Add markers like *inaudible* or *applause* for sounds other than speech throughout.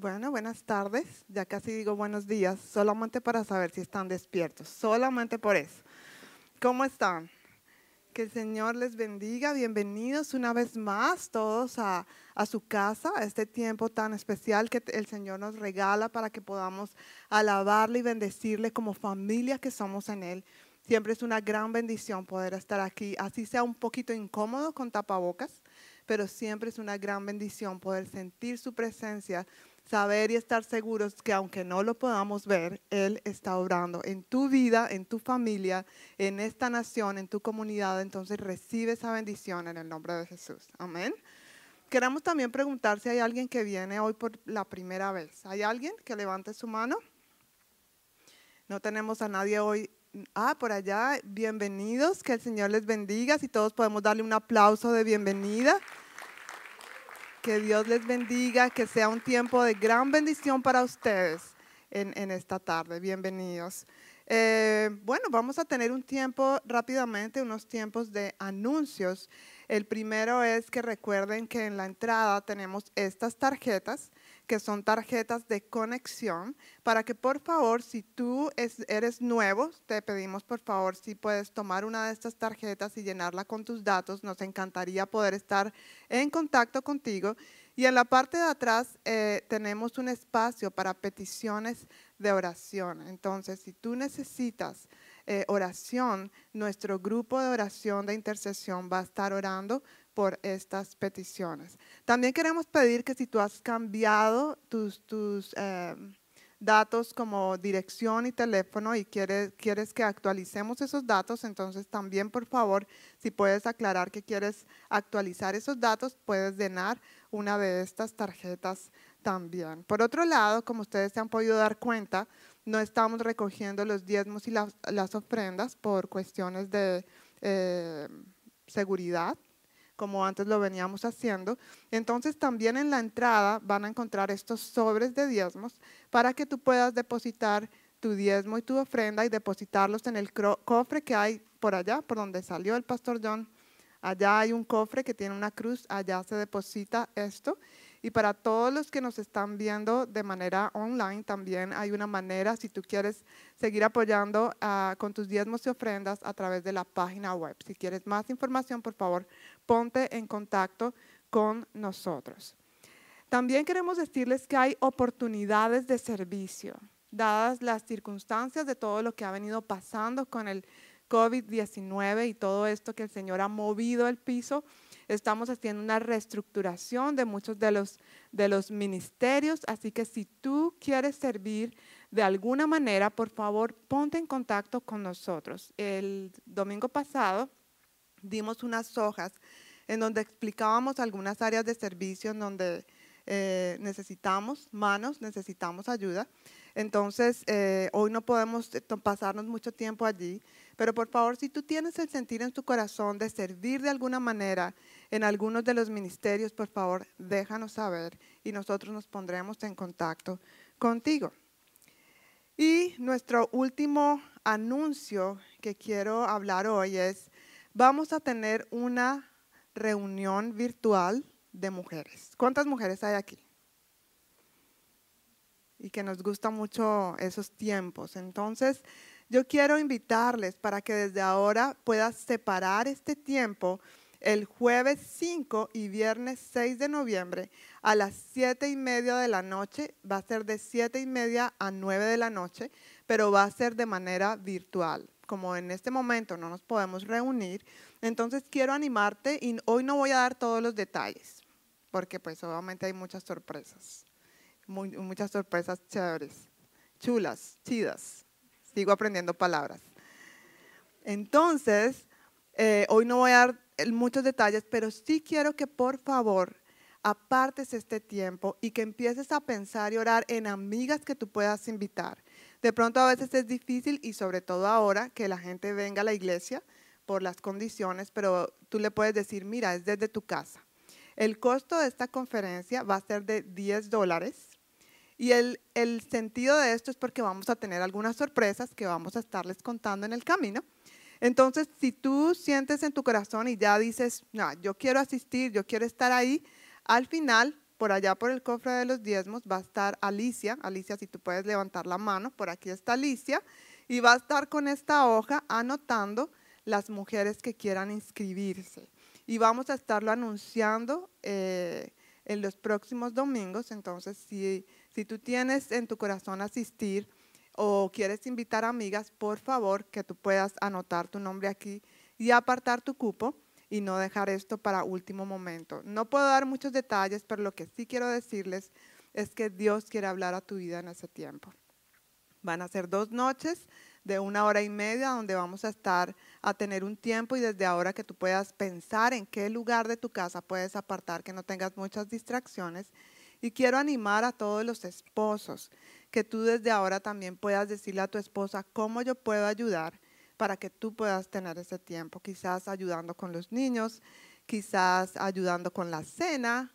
Bueno, buenas tardes. Ya casi digo buenos días, solamente para saber si están despiertos, solamente por eso. ¿Cómo están? Que el Señor les bendiga. Bienvenidos una vez más todos a, a, su casa, a este tiempo tan especial que el Señor nos regala para que podamos alabarle y bendecirle como familia que somos en Él. Siempre es una gran bendición poder estar aquí, así sea un poquito incómodo con tapabocas, pero siempre es una gran bendición poder sentir su presencia saber y estar seguros que aunque no lo podamos ver, Él está obrando en tu vida, en tu familia, en esta nación, en tu comunidad. Entonces recibe esa bendición en el nombre de Jesús. Amén. Queremos también preguntar si hay alguien que viene hoy por la primera vez. ¿Hay alguien que levante su mano? No tenemos a nadie hoy. Ah, por allá, bienvenidos, que el Señor les bendiga. Si todos podemos darle un aplauso de bienvenida. Que Dios les bendiga, que sea un tiempo de gran bendición para ustedes en, esta tarde. Bienvenidos. Eh, bueno, vamos a tener un tiempo rápidamente, unos tiempos de anuncios. El primero es que recuerden que en la entrada tenemos estas tarjetas que son tarjetas de conexión, para que por favor, si tú eres nuevo, te pedimos por favor si puedes tomar una de estas tarjetas y llenarla con tus datos. Nos encantaría poder estar en contacto contigo. Y en la parte de atrás eh, tenemos un espacio para peticiones de oración. Entonces, si tú necesitas eh, oración, nuestro grupo de oración de intercesión va a estar orando por estas peticiones. También queremos pedir que si tú has cambiado tus, tus eh, datos como dirección y teléfono y quieres, quieres que actualicemos esos datos, entonces también por favor, si puedes aclarar que quieres actualizar esos datos, puedes llenar una de estas tarjetas también. Por otro lado, como ustedes se han podido dar cuenta, no estamos recogiendo los diezmos y las, las ofrendas por cuestiones de eh, seguridad como antes lo veníamos haciendo. Entonces también en la entrada van a encontrar estos sobres de diezmos para que tú puedas depositar tu diezmo y tu ofrenda y depositarlos en el cofre que hay por allá, por donde salió el pastor John. Allá hay un cofre que tiene una cruz, allá se deposita esto y para todos los que nos están viendo de manera online, también hay una manera, si tú quieres seguir apoyando uh, con tus diezmos y ofrendas a través de la página web. Si quieres más información, por favor, ponte en contacto con nosotros. También queremos decirles que hay oportunidades de servicio, dadas las circunstancias de todo lo que ha venido pasando con el COVID-19 y todo esto que el Señor ha movido el piso Estamos haciendo una reestructuración de muchos de los, de los ministerios, así que si tú quieres servir de alguna manera, por favor, ponte en contacto con nosotros. El domingo pasado dimos unas hojas en donde explicábamos algunas áreas de servicio en donde eh, necesitamos manos, necesitamos ayuda. Entonces, eh, hoy no podemos eh, pasarnos mucho tiempo allí, pero por favor, si tú tienes el sentir en tu corazón de servir de alguna manera en algunos de los ministerios, por favor, déjanos saber y nosotros nos pondremos en contacto contigo. Y nuestro último anuncio que quiero hablar hoy es, vamos a tener una reunión virtual de mujeres. ¿Cuántas mujeres hay aquí? Y que nos gusta mucho esos tiempos. Entonces, yo quiero invitarles para que desde ahora puedas separar este tiempo el jueves 5 y viernes 6 de noviembre a las 7 y media de la noche. Va a ser de 7 y media a 9 de la noche, pero va a ser de manera virtual. Como en este momento no nos podemos reunir, entonces quiero animarte y hoy no voy a dar todos los detalles, porque pues obviamente hay muchas sorpresas, muchas sorpresas chéveres, chulas, chidas. Sigo aprendiendo palabras. Entonces, eh, hoy no voy a dar muchos detalles, pero sí quiero que por favor apartes este tiempo y que empieces a pensar y orar en amigas que tú puedas invitar. De pronto a veces es difícil y sobre todo ahora que la gente venga a la iglesia por las condiciones, pero tú le puedes decir, mira, es desde tu casa. El costo de esta conferencia va a ser de 10 dólares y el, el sentido de esto es porque vamos a tener algunas sorpresas que vamos a estarles contando en el camino. Entonces, si tú sientes en tu corazón y ya dices, no, yo quiero asistir, yo quiero estar ahí, al final por allá por el cofre de los diezmos va a estar Alicia. Alicia, si tú puedes levantar la mano, por aquí está Alicia. Y va a estar con esta hoja anotando las mujeres que quieran inscribirse. Y vamos a estarlo anunciando eh, en los próximos domingos. Entonces, si, si tú tienes en tu corazón asistir o quieres invitar amigas, por favor, que tú puedas anotar tu nombre aquí y apartar tu cupo y no dejar esto para último momento. No puedo dar muchos detalles, pero lo que sí quiero decirles es que Dios quiere hablar a tu vida en ese tiempo. Van a ser dos noches de una hora y media donde vamos a estar a tener un tiempo y desde ahora que tú puedas pensar en qué lugar de tu casa puedes apartar, que no tengas muchas distracciones. Y quiero animar a todos los esposos que tú desde ahora también puedas decirle a tu esposa cómo yo puedo ayudar para que tú puedas tener ese tiempo, quizás ayudando con los niños, quizás ayudando con la cena.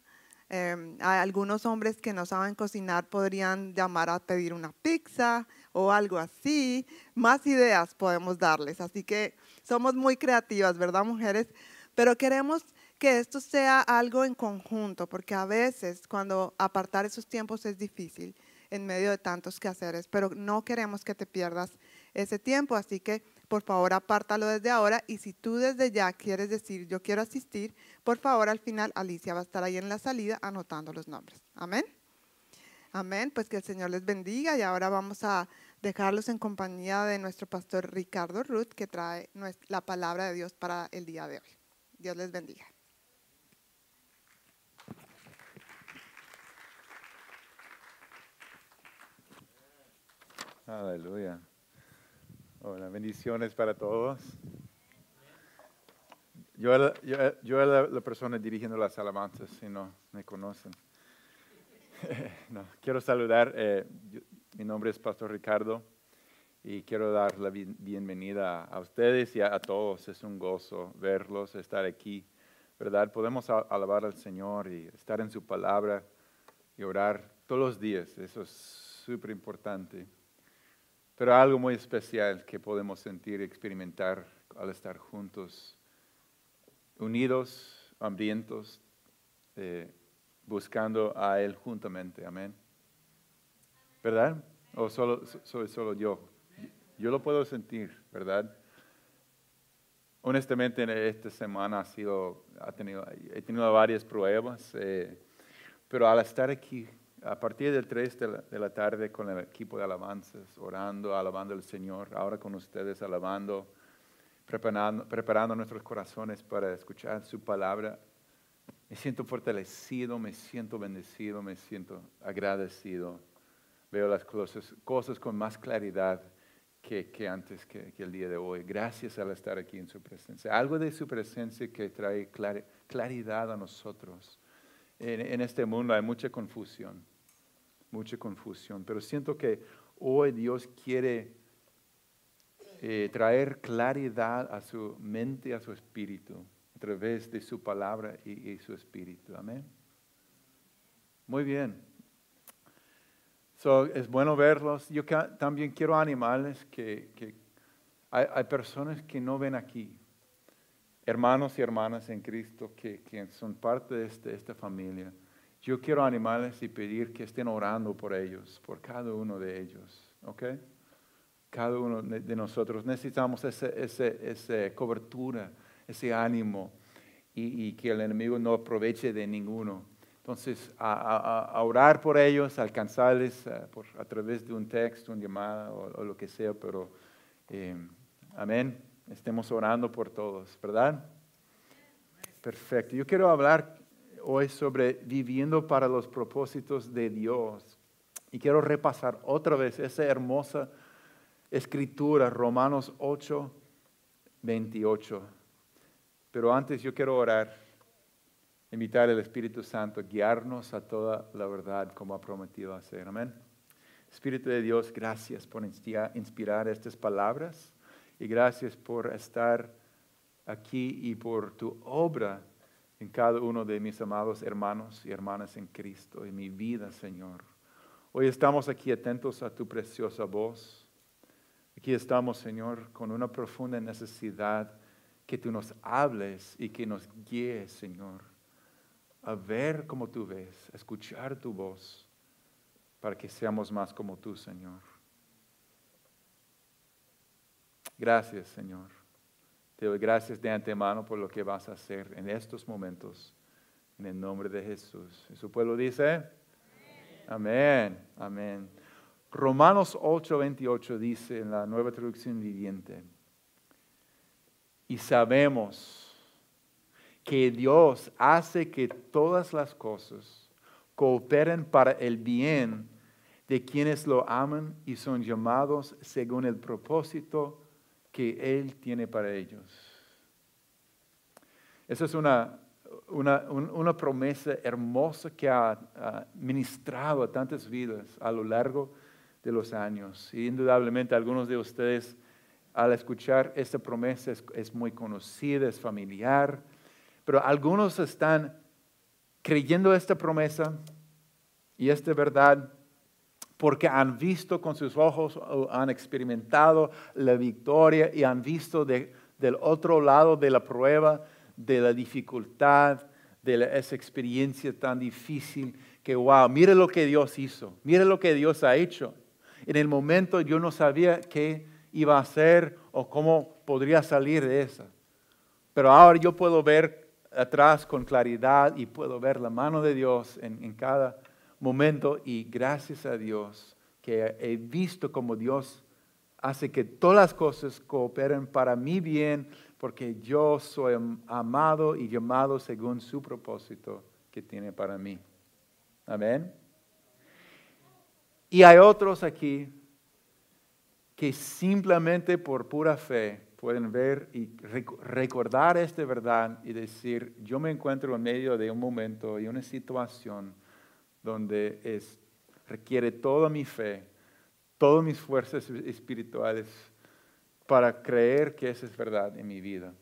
Em, hay algunos hombres que no saben cocinar podrían llamar a pedir una pizza o algo así. Más ideas podemos darles. Así que somos muy creativas, ¿verdad, mujeres? Pero queremos que esto sea algo en conjunto, porque a veces cuando apartar esos tiempos es difícil en medio de tantos quehaceres, pero no queremos que te pierdas ese tiempo, así que por favor apártalo desde ahora y si tú desde ya quieres decir yo quiero asistir, por favor al final Alicia va a estar ahí en la salida anotando los nombres. Amén. Amén, pues que el Señor les bendiga y ahora vamos a dejarlos en compañía de nuestro pastor Ricardo Ruth que trae la palabra de Dios para el día de hoy. Dios les bendiga. Aleluya. Hola, bendiciones para todos. Yo, yo, yo era la persona dirigiendo las alabanzas, si no me conocen. *laughs* no, quiero saludar, eh, mi nombre es Pastor Ricardo y quiero dar la bienvenida a ustedes y a, todos. Es un gozo verlos, estar aquí, ¿verdad? Podemos alabar al Señor y estar en su palabra y orar todos los días. Eso es súper importante. Pero algo muy especial que podemos sentir y experimentar al estar juntos, unidos, hambrientos, eh, buscando a Él juntamente. Amén. ¿Verdad? ¿O solo, soy solo yo? Yo lo puedo sentir, ¿verdad? Honestamente, esta semana ha sido, ha tenido, he tenido varias pruebas, eh, pero al estar aquí a partir del 3 de la, tarde con el equipo de alabanzas, orando, alabando al Señor, ahora con ustedes alabando, preparando, preparando nuestros corazones para escuchar su palabra. Me siento fortalecido, me siento bendecido, me siento agradecido. Veo las cosas, cosas con más claridad que, que antes que, que, el día de hoy. Gracias al estar aquí en su presencia. Algo de su presencia que trae claridad a nosotros. En, en este mundo hay mucha confusión mucha confusión, pero siento que hoy Dios quiere eh, traer claridad a su mente, a su espíritu, a través de su palabra y, su espíritu. Amén. Muy bien. So, es bueno verlos. Yo también quiero animarles que, hay, personas que no ven aquí, hermanos y hermanas en Cristo que, que son parte de este, esta familia yo quiero animarles y pedir que estén orando por ellos, por cada uno de ellos, ¿ok? Cada uno de nosotros necesitamos esa ese, cobertura, ese ánimo y, que el enemigo no aproveche de ninguno. Entonces, a, orar por ellos, alcanzarles a, eh, por, a través de un texto, una llamada o, lo que sea, pero eh, amén, estemos orando por todos, ¿verdad? Perfecto. Yo quiero hablar hoy sobre viviendo para los propósitos de Dios. Y quiero repasar otra vez esa hermosa escritura, Romanos 8, 28. Pero antes yo quiero orar, invitar al Espíritu Santo guiarnos a toda la verdad como ha prometido hacer. Amén. Espíritu de Dios, gracias por inspirar estas palabras y gracias por estar aquí y por tu obra en cada uno de mis amados hermanos y hermanas en Cristo, en mi vida, Señor. Hoy estamos aquí atentos a tu preciosa voz. Aquí estamos, Señor, con una profunda necesidad que tú nos hables y que nos guíes, Señor, a ver como tú ves, a escuchar tu voz, para que seamos más como tú, Señor. Gracias, Señor. Te doy gracias de antemano por lo que vas a hacer en estos momentos, en el nombre de Jesús. ¿Y su pueblo dice? Amén, amén. Romanos 8, 28 dice en la nueva traducción viviente, y sabemos que Dios hace que todas las cosas cooperen para el bien de quienes lo aman y son llamados según el propósito que Él tiene para ellos. Esa es una, una, promesa hermosa que ha, ministrado a tantas vidas a lo largo de los años. Y indudablemente algunos de ustedes al escuchar esta promesa es, muy conocida, es familiar, pero algunos están creyendo esta promesa y esta verdad porque han visto con sus ojos, han experimentado la victoria y han visto del otro lado de la prueba, de la dificultad, de esa experiencia tan difícil, que wow, mire lo que Dios hizo, mire lo que Dios ha hecho. En el momento yo no sabía qué iba a hacer o cómo podría salir de esa. Pero ahora yo puedo ver atrás con claridad y puedo ver la mano de Dios en, en cada momento y gracias a Dios que he visto como Dios hace que todas las cosas cooperen para mi bien porque yo soy amado y llamado según su propósito que tiene para mí. Amén. Y hay otros aquí que simplemente por pura fe pueden ver y recordar esta verdad y decir, yo me encuentro en medio de un momento y una situación donde es, requiere toda mi fe, todas mis fuerzas espirituales para creer que esa es verdad en mi vida.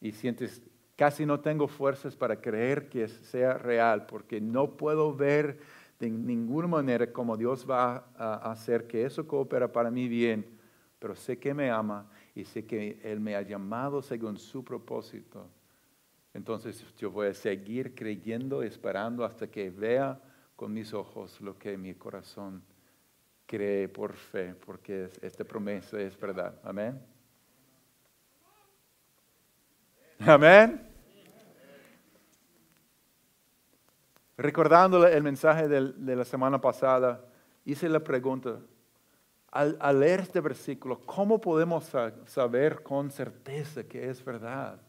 Y sientes, casi no tengo fuerzas para creer que sea real, porque no puedo ver de ninguna manera cómo Dios va a hacer que eso coopera para mi bien, pero sé que me ama y sé que Él me ha llamado según su propósito. Entonces yo voy a seguir creyendo, esperando hasta que vea con mis ojos lo que mi corazón cree por fe, porque esta promesa es verdad. Amén. Amén. Recordando el mensaje de la semana pasada, hice la pregunta, al, leer este versículo, ¿cómo podemos saber con certeza que es verdad?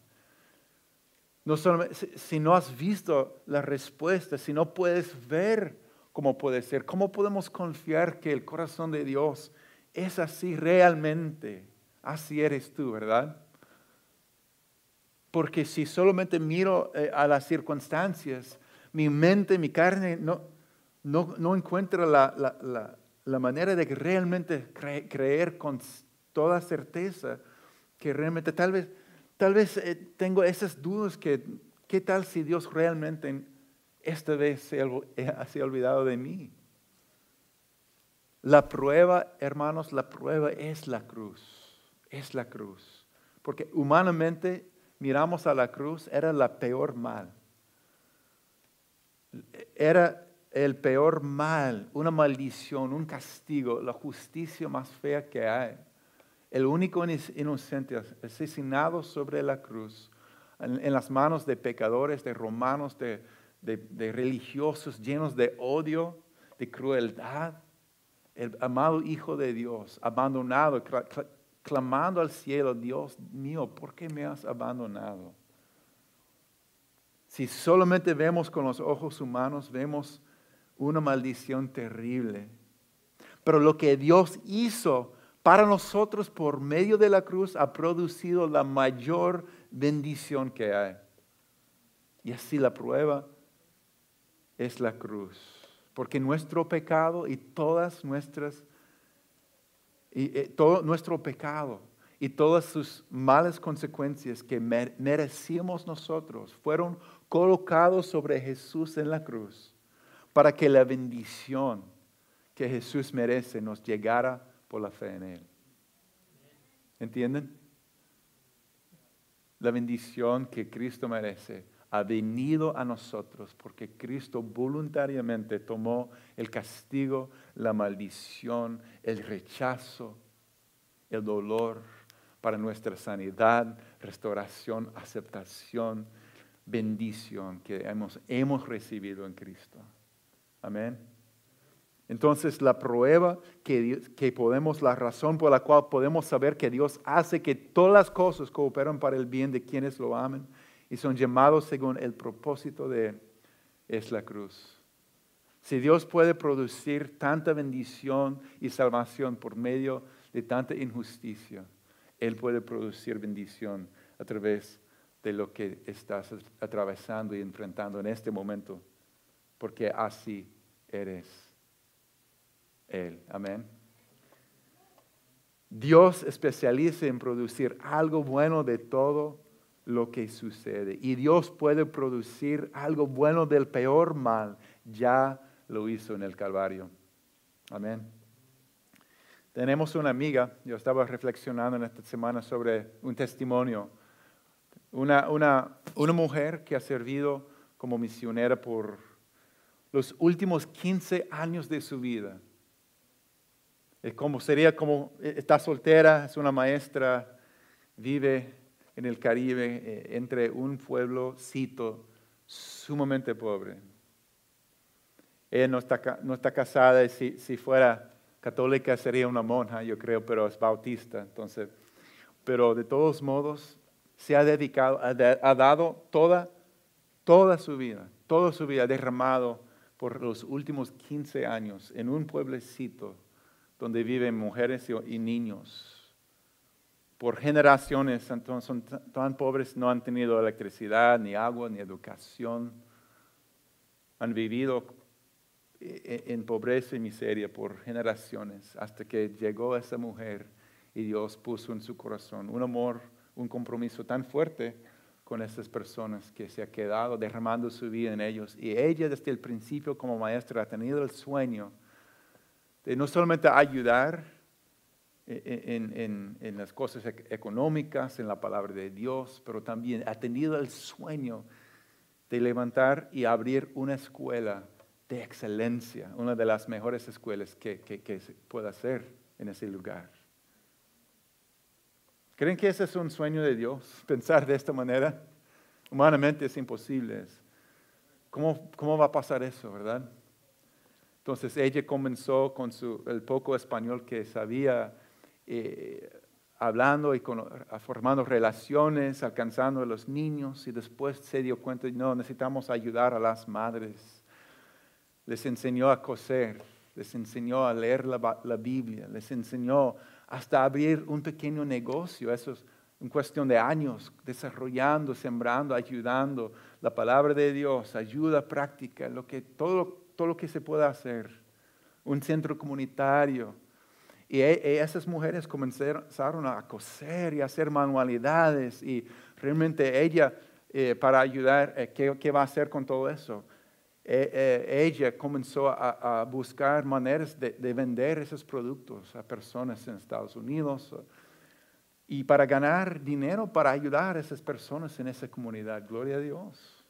No si, no has visto la respuesta, si no puedes ver cómo puede ser, ¿cómo podemos confiar que el corazón de Dios es así realmente? Así eres tú, ¿verdad? Porque si solamente miro eh, a las circunstancias, mi mente, mi carne no, no, encuentra la, manera de realmente creer con toda certeza que realmente tal vez, tal vez eh, tengo esas dudas que qué tal si Dios realmente esta vez se, eh, *laughs* ha olvidado de mí. La prueba, hermanos, la prueba es la cruz, es la cruz. Porque humanamente miramos a la cruz, era la peor mal era el peor mal, una maldición, un castigo, la justicia más fea que hay. El único inocente asesinado sobre la cruz, en, las manos de pecadores, de romanos, de, religiosos llenos de odio, de crueldad. El amado Hijo de Dios, abandonado, clamando al cielo, Dios mío, ¿por qué me has abandonado? Si solamente vemos con los ojos humanos, vemos una maldición terrible. Pero lo que Dios hizo para nosotros por medio de la cruz ha producido la mayor bendición que hay. Y así la prueba es la cruz. Porque nuestro pecado y todas nuestras, y, eh, todo nuestro pecado y todas sus malas consecuencias que merecíamos nosotros fueron colocados sobre Jesús en la cruz para que la bendición que Jesús merece nos llegara por la fe en Él. ¿Entienden? La bendición que Cristo merece ha venido a nosotros porque Cristo voluntariamente tomó el castigo, la maldición, el rechazo, el dolor para nuestra sanidad, restauración, aceptación, bendición que hemos, hemos recibido en Cristo. Amén. Entonces la prueba que, que, podemos, la razón por la cual podemos saber que Dios hace que todas las cosas cooperan para el bien de quienes lo aman y son llamados según el propósito de Él, es la cruz. Si Dios puede producir tanta bendición y salvación por medio de tanta injusticia, Él puede producir bendición a través de lo que estás atravesando y enfrentando en este momento, porque así eres. Él. Amén. Dios especializa en producir algo bueno de todo lo que sucede. Y Dios puede producir algo bueno del peor mal. Ya lo hizo en el Calvario. Amén. Tenemos una amiga, yo estaba reflexionando en esta semana sobre un testimonio. Una, una, una mujer que ha servido como misionera por los últimos 15 años de su vida como, sería como, eh, está soltera, es una maestra, vive en el Caribe, eh, entre un pueblocito sumamente pobre. Ella no está, no está casada y si, si, fuera católica sería una monja, yo creo, pero es bautista. Entonces, pero de todos modos se ha dedicado, ha, ha dado toda, toda su vida, toda su vida derramado por los últimos 15 años en un pueblecito donde viven mujeres y, niños. Por generaciones son tan pobres, no han tenido electricidad, ni agua, ni educación. Han vivido e, e, en pobreza y miseria por generaciones hasta que llegó esa mujer y Dios puso en su corazón un amor, un compromiso tan fuerte con esas personas que se ha quedado derramando su vida en ellos. Y ella desde el principio como maestra ha tenido el sueño no solamente ayudar en, las cosas económicas, en la palabra de Dios, pero también ha tenido el sueño de levantar y abrir una escuela de excelencia, una de las mejores escuelas que, que, se pueda hacer en ese lugar. ¿Creen que ese es un sueño de Dios? *laughs* Pensar de esta manera. Humanamente es imposible. ¿Cómo, cómo va a pasar eso, verdad? Entonces ella comenzó con su, el poco español que sabía, eh, hablando y formando relaciones, alcanzando a los niños y después se dio cuenta, no, necesitamos ayudar a las madres. Les enseñó a coser, les enseñó a leer la, la Biblia, les enseñó hasta abrir un pequeño negocio, eso es en cuestión de años, desarrollando, sembrando, ayudando la palabra de Dios, ayuda práctica, lo que todo todo lo que se pueda hacer, un centro comunitario. Y e, e, esas mujeres comenzaron a coser y a hacer manualidades y realmente ella, eh, para ayudar, eh, ¿qué, va a hacer con todo eso? E, ella comenzó a, buscar maneras de, de, vender esos productos a personas en Estados Unidos y para ganar dinero para ayudar a esas personas en esa comunidad. Gloria a Dios.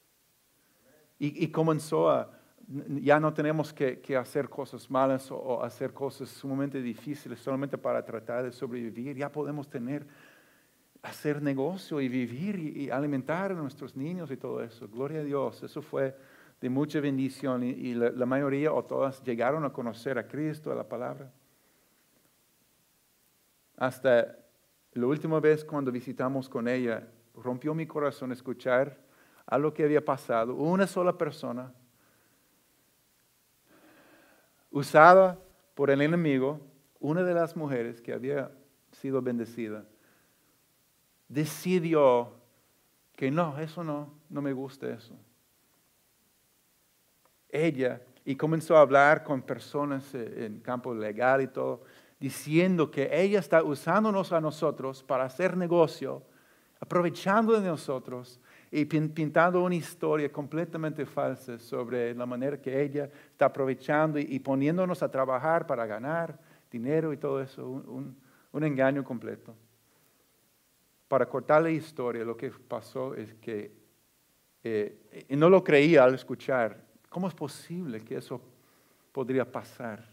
Y, y comenzó a, ya no tenemos que, hacer cosas malas o, hacer cosas sumamente difíciles solamente para tratar de sobrevivir. Ya podemos tener, hacer negocio y vivir y, alimentar a nuestros niños y todo eso. Gloria a Dios. Eso fue de mucha bendición y, la, la, mayoría o todas llegaron a conocer a Cristo, a la palabra. Hasta la última vez cuando visitamos con ella, rompió mi corazón escuchar a lo que había pasado. Una sola persona usada por el enemigo, una de las mujeres que había sido bendecida, decidió que no, eso no, no me gusta eso. Ella, y comenzó a hablar con personas en campo legal y todo, diciendo que ella está usándonos a nosotros para hacer negocio, aprovechando de nosotros y pintando una historia completamente falsa sobre la manera que ella está aprovechando y, poniéndonos a trabajar para ganar dinero y todo eso, un, un engaño completo. Para cortar la historia, lo que pasó es que Eh, y no lo creía al escuchar. ¿Cómo es posible que eso podría pasar?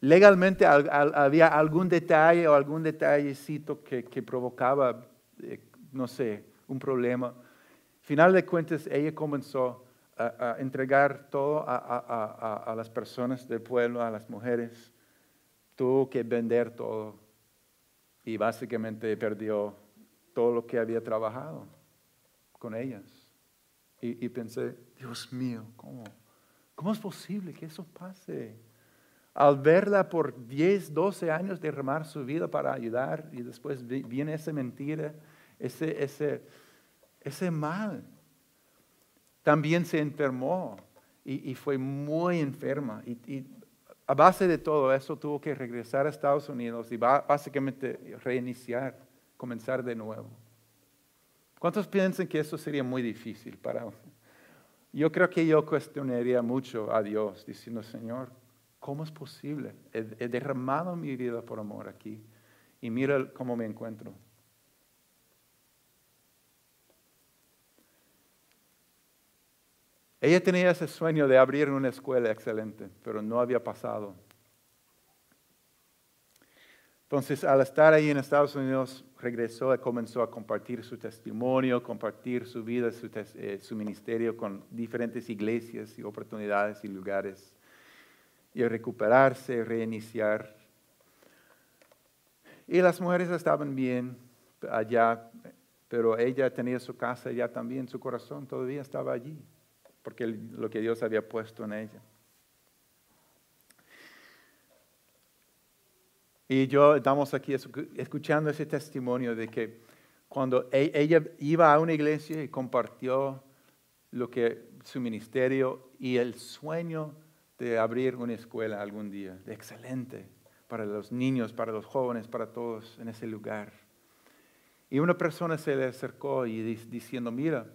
Legalmente había algún detalle o algún detallecito que, provocaba, eh, no sé, un problema. Final de cuentas, ella comenzó a, entregar todo a, las personas del pueblo, a las mujeres. Tuvo que vender todo y básicamente perdió todo lo que había trabajado con ellas. Y, pensé, Dios mío, ¿cómo, ¿cómo es posible que eso pase? Al verla por 10, 12 años derramar su vida para ayudar y después viene esa mentira, ese, ese, ese mal también se enfermó y, fue muy enferma. Y, a base de todo eso tuvo que regresar a Estados Unidos y básicamente reiniciar, comenzar de nuevo. ¿Cuántos piensan que eso sería muy difícil para Yo creo que yo cuestionaría mucho a Dios diciendo, Señor, ¿cómo es posible? he derramado mi vida por amor aquí y mira cómo me encuentro. Ella tenía ese sueño de abrir una escuela excelente, pero no había pasado. Entonces, al estar ahí en Estados Unidos, regresó y comenzó a compartir su testimonio, compartir su vida, su, eh, ministerio con diferentes iglesias y oportunidades y lugares, y recuperarse, reiniciar. Y las mujeres estaban bien allá, pero ella tenía su casa allá también, su corazón todavía estaba allí porque lo que Dios había puesto en ella. Y yo estamos aquí escuchando ese testimonio de que cuando e, ella iba a una iglesia y compartió lo que su ministerio y el sueño de abrir una escuela algún día, excelente para los niños, para los jóvenes, para todos en ese lugar. Y una persona se le acercó y diciendo, mira,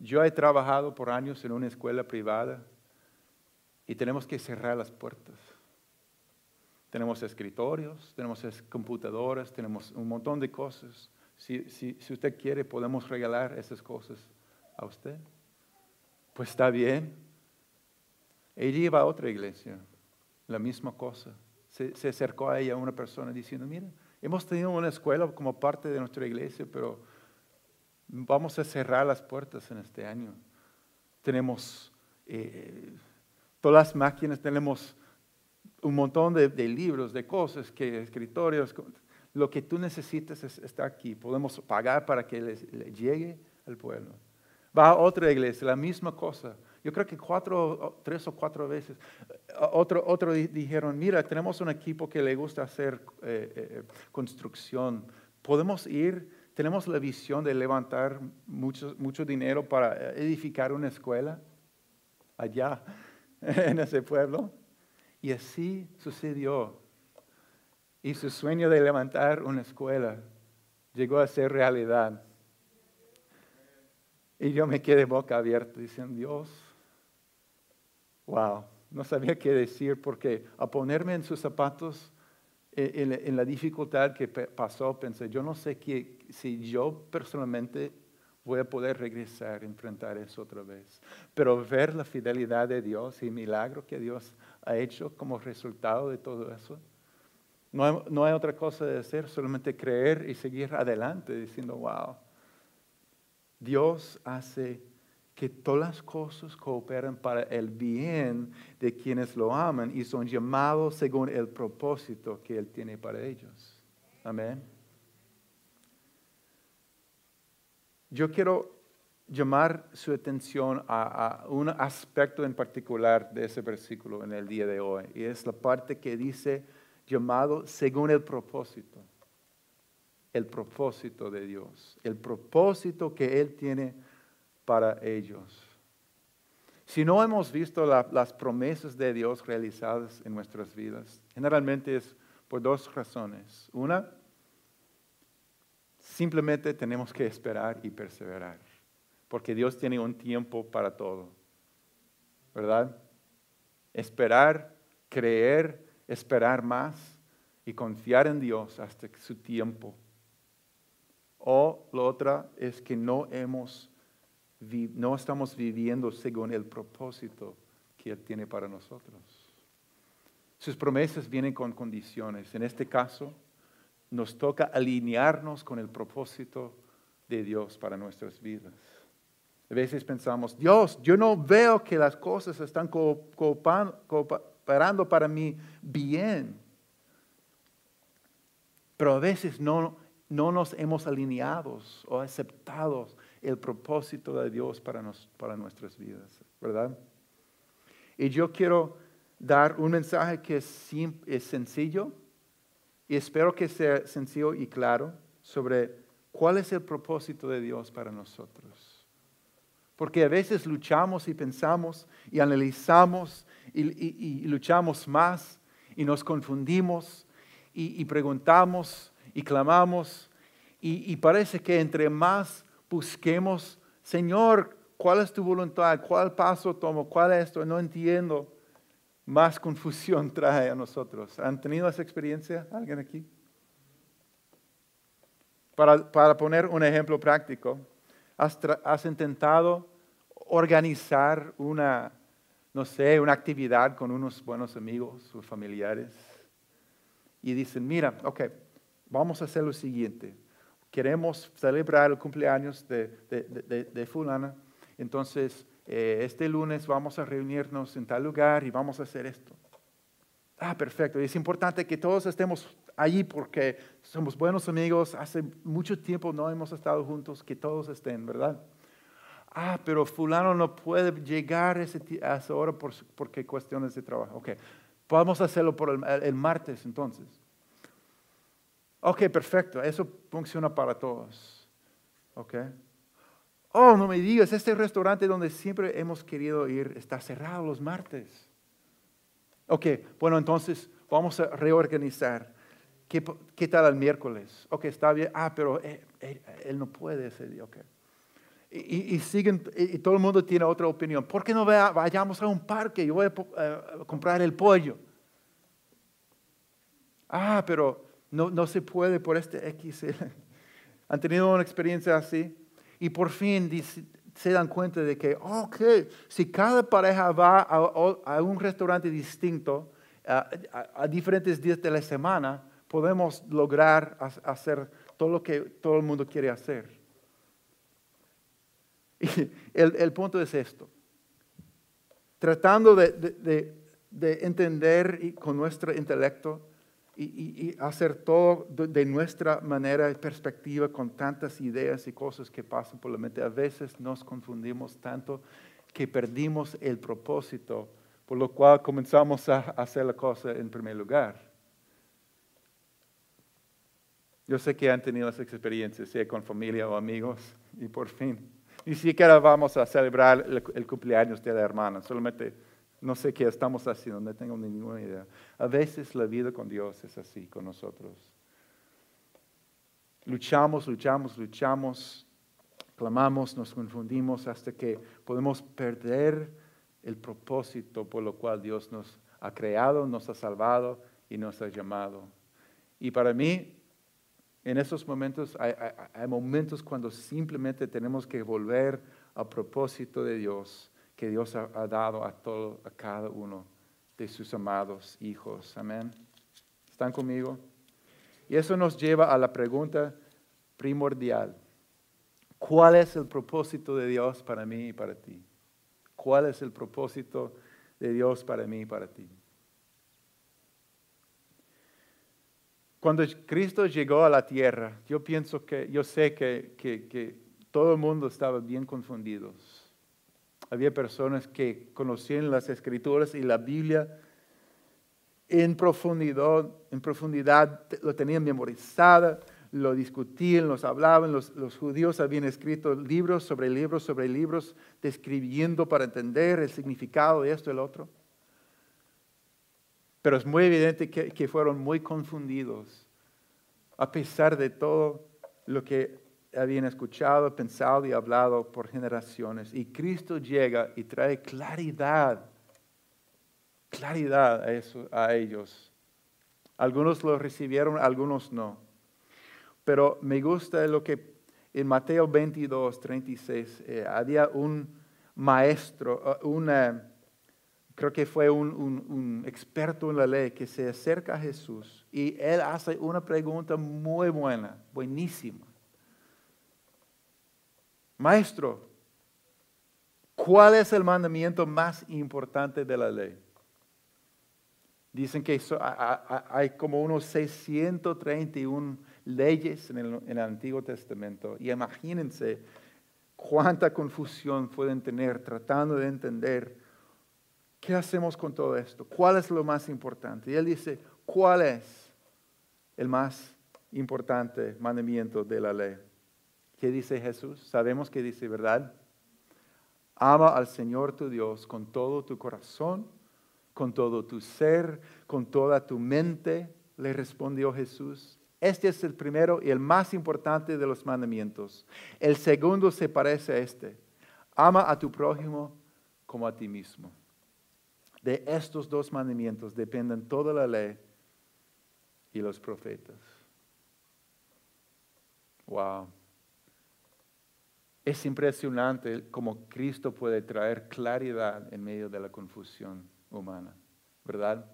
yo he trabajado por años en una escuela privada y tenemos que cerrar las puertas. Tenemos escritorios, tenemos computadoras, tenemos un montón de cosas. Si, usted quiere, podemos regalar esas cosas a usted. Pues está bien. Ella iba a otra iglesia, la misma cosa. Se, se acercó a ella una persona diciendo, mira, hemos tenido una escuela como parte de nuestra iglesia, pero Vamos a cerrar las puertas en este año. Tenemos eh, todas las máquinas, tenemos un montón de, libros, de cosas, que escritorios. Lo que tú necesitas está aquí. Podemos pagar para que le, llegue al pueblo. Va a otra iglesia, la misma cosa. Yo creo que cuatro, tres o cuatro veces. Otro, otro dijeron, mira, tenemos un equipo que le gusta hacer eh, eh, construcción. Podemos ir tenemos la visión de levantar mucho, mucho dinero para edificar una escuela allá *laughs* en ese pueblo. Y así sucedió. Y su sueño de levantar una escuela llegó a ser realidad. Y yo me quedé boca abierta diciendo, Dios, wow, no sabía qué decir porque a ponerme en sus zapatos en, la dificultad que pasó, pensé, yo no sé si yo personalmente voy a poder regresar, enfrentar eso otra vez. Pero ver la fidelidad de Dios y el milagro que Dios ha hecho como resultado de todo eso, no no hay otra cosa de hacer, solamente creer y seguir adelante diciendo, wow, Dios hace que todas las cosas cooperan para el bien de quienes lo aman y son llamados según el propósito que Él tiene para ellos. Amén. Yo quiero llamar su atención a, un aspecto en particular de ese versículo en el día de hoy, y es la parte que dice llamado según el propósito. El propósito de Dios, el propósito que Él tiene para ellos. Si no hemos visto las promesas de Dios realizadas en nuestras vidas, generalmente es por dos razones. Una, simplemente tenemos que esperar y perseverar, porque Dios tiene un tiempo para todo, ¿verdad? Esperar, creer, esperar más y confiar en Dios hasta su tiempo. O la otra es que no hemos no estamos viviendo según el propósito que Él tiene para nosotros. Sus promesas vienen con condiciones. En este caso, nos toca alinearnos con el propósito de Dios para nuestras vidas. A veces pensamos, Dios, yo no veo que las cosas están cooperando para mi bien. Pero a veces no, no nos hemos alineado o aceptado el propósito de Dios para, nos- para nuestras vidas, ¿verdad? Y yo quiero dar un mensaje que es, es sencillo y espero que sea sencillo y claro sobre cuál es el propósito de Dios para nosotros. Porque a veces luchamos y pensamos y analizamos y, luchamos más y nos confundimos y, preguntamos y clamamos y parece que entre más busquemos, Señor, ¿cuál es tu voluntad? ¿Cuál paso tomo? ¿Cuál es esto? No entiendo. Más confusión *laughs* trae a nosotros. ¿Han tenido esa experiencia alguien aquí? Para, para poner un ejemplo práctico, has, has intentado organizar una, no sé, una actividad con unos buenos amigos o familiares y dicen, mira, ok, vamos a hacer lo siguiente. Queremos celebrar el cumpleaños de, de, fulana, entonces eh, este lunes vamos a reunirnos en tal lugar y vamos a hacer esto. Ah, perfecto. Es importante que todos estemos allí porque somos buenos amigos. Hace mucho tiempo no hemos estado juntos, que todos estén, ¿verdad? Ah, pero fulano no puede llegar a esa hora por, porque cuestiones de trabajo. Ok, podemos hacerlo por el martes entonces. Ok, perfecto. Eso funciona para todos. Ok. Oh, no me digas, este restaurante donde siempre hemos querido ir está cerrado los martes. Ok, bueno, entonces vamos a reorganizar. ¿Qué, qué tal el miércoles? Ok, está bien. Ah, pero eh, eh, él, no puede ese día. Ok. Y, y- siguen, y, todo el mundo tiene otra opinión. ¿Por qué no vayamos a un parque? Yo voy a eh, a comprar el pollo. Ah, pero no, no se puede por este XL. *laughs* ¿Han tenido una experiencia así? Y por fin se dan cuenta de que, ok, si cada pareja va a, un restaurante distinto a, diferentes días de la semana, podemos lograr ha- hacer todo lo que todo el mundo quiere hacer. *laughs* El, el punto es esto. Tratando de, de- de- de entender con nuestro intelecto y, y- y hacer todo de, nuestra manera y perspectiva con tantas ideas y cosas que pasan por la mente. A veces nos confundimos tanto que perdimos el propósito, por lo cual comenzamos a hacer la cosa en primer lugar. Yo sé que han tenido esas experiencias, sea con familia o amigos, y por fin, ni siquiera vamos a celebrar el, el cumpleaños de la hermana, solamente no sé qué estamos haciendo, no tengo ninguna idea. A veces la vida con Dios es así, con nosotros. Luchamos, luchamos, luchamos, clamamos, nos confundimos hasta que podemos perder el propósito por lo cual Dios nos ha creado, nos ha salvado y nos ha llamado. Y para mí, en esos momentos, hay, momentos cuando simplemente tenemos que volver al propósito de Dios que Dios ha, dado a todo, a cada uno de sus amados hijos. Amén. ¿Están conmigo? Y eso nos lleva a la pregunta primordial. ¿Cuál es el propósito de Dios para mí y para ti? ¿Cuál es el propósito de Dios para mí y para ti? Cuando Cristo llegó a la tierra, yo pienso que, yo sé que, que- que todo el mundo estaba bien confundidos. Había personas que conocían las escrituras y la Biblia en profundidad, en profundidad lo tenían memorizada, lo discutían, los hablaban, los, judíos habían escrito libros sobre libros sobre libros, describiendo para entender el significado de esto y el otro. Pero es muy evidente que fueron muy confundidos, a pesar de todo lo que habían escuchado, pensado y hablado por generaciones. Y Cristo llega y trae claridad, claridad a, eso, a ellos. Algunos lo recibieron, algunos no. Pero me gusta lo que en Mateo 22, 36, eh, había un maestro, uh, una, creo que fue un, un, experto en la ley que se acerca a Jesús y él hace una pregunta muy buena, buenísima. Maestro, ¿cuál es el mandamiento más importante de la ley? Dicen que hay como unos 631 leyes en el, Antiguo Testamento. Y imagínense cuánta confusión pueden tener tratando de entender qué hacemos con todo esto, cuál es lo más importante. Y él dice, ¿cuál es el más importante mandamiento de la ley? ¿Qué dice Jesús? Sabemos que dice, ¿verdad? Ama al Señor tu Dios con todo tu corazón con todo tu ser, con toda tu mente, le respondió Jesús. Este es el primero y el más importante de los mandamientos. El segundo se parece a este. Ama a tu prójimo como a ti mismo. De estos dos mandamientos dependen toda la ley y los profetas. Wow. Es impresionante cómo Cristo puede traer claridad en medio de la confusión humana, ¿verdad?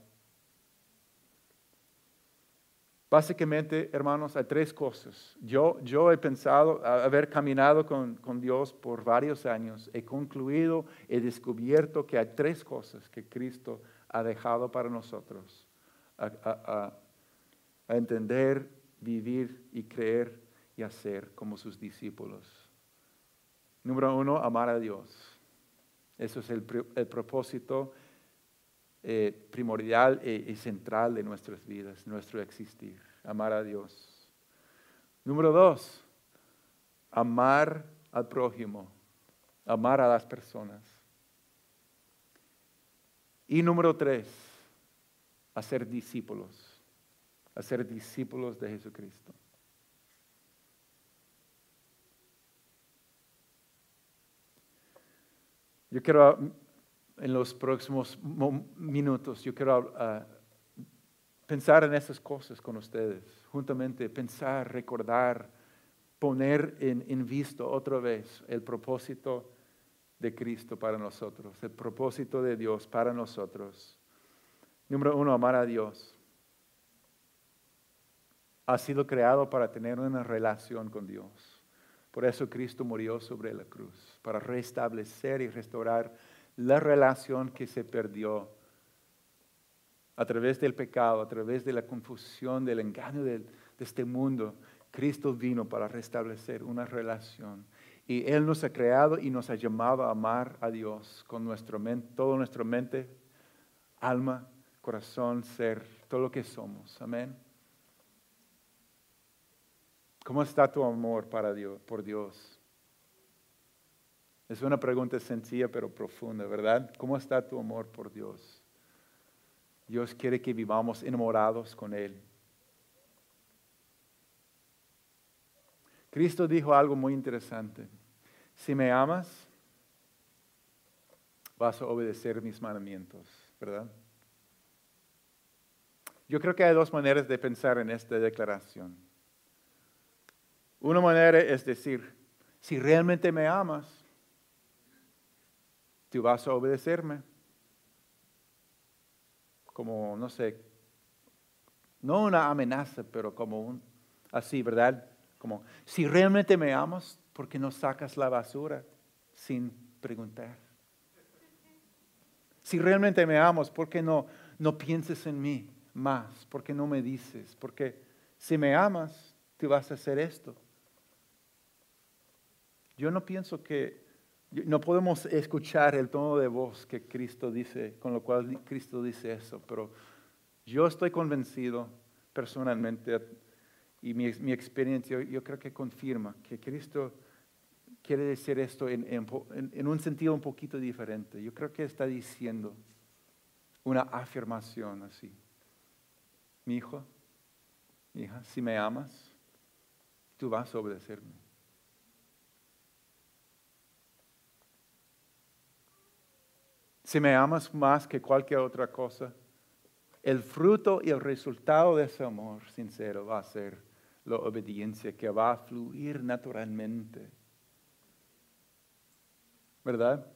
Básicamente, hermanos, hay tres cosas. Yo, yo he pensado, haber caminado con, Dios por varios años, he concluido, he descubierto que hay tres cosas que Cristo ha dejado para nosotros. A entender, vivir y creer y hacer como sus discípulos. Número uno, amar a Dios. Eso es el, propósito eh, primordial y, central de nuestras vidas, nuestro existir, amar a Dios. Número dos, amar al prójimo, amar a las personas. Y número tres, hacer discípulos, hacer discípulos de Jesucristo. Yo quiero en los próximos minutos yo quiero ah, pensar en esas cosas con ustedes, juntamente pensar, recordar, poner en, en visto otra vez el propósito de Cristo para nosotros, el propósito de Dios para nosotros. Número uno, amar a Dios. Ha sido creado para tener una relación con Dios. Por eso Cristo murió sobre la cruz, para restablecer y restaurar la relación que se perdió a través del pecado, a través de la confusión, del engaño de, este mundo. Cristo vino para restablecer una relación. Y Él nos ha creado y nos ha llamado a amar a Dios con nuestro mente, todo nuestra mente, alma, corazón, ser, todo lo que somos. Amén. ¿Cómo está tu amor para Dios, por Dios? Es una pregunta sencilla pero profunda, ¿verdad? ¿Cómo está tu amor por Dios? Dios quiere que vivamos enamorados con Él. Cristo dijo algo muy interesante. Si me amas, vas a obedecer mis mandamientos, ¿verdad? Yo creo que hay dos maneras de pensar en esta declaración. Una manera es decir, si realmente me amas, tú vas a obedecerme. Como, no sé, no una amenaza, pero como un, así, ¿verdad? Como, si realmente me amas, ¿por qué no sacas la basura sin preguntar? Si realmente me amas, ¿por qué no, no pienses en mí más? ¿Por qué no me dices? Porque si me amas, tú vas a hacer esto. Yo no pienso que no podemos escuchar el tono de voz que Cristo dice, con lo cual Cristo dice eso, pero yo estoy convencido personalmente y mi, experiencia, yo, creo que confirma que Cristo quiere decir esto en, en, un sentido un poquito diferente. Yo creo que está diciendo una afirmación así. Mi hijo, mi hija, si me amas, tú vas a obedecerme. Si me amas más que cualquier otra cosa, el fruto y el resultado de ese amor sincero va a ser la obediencia que va a fluir naturalmente. ¿Verdad?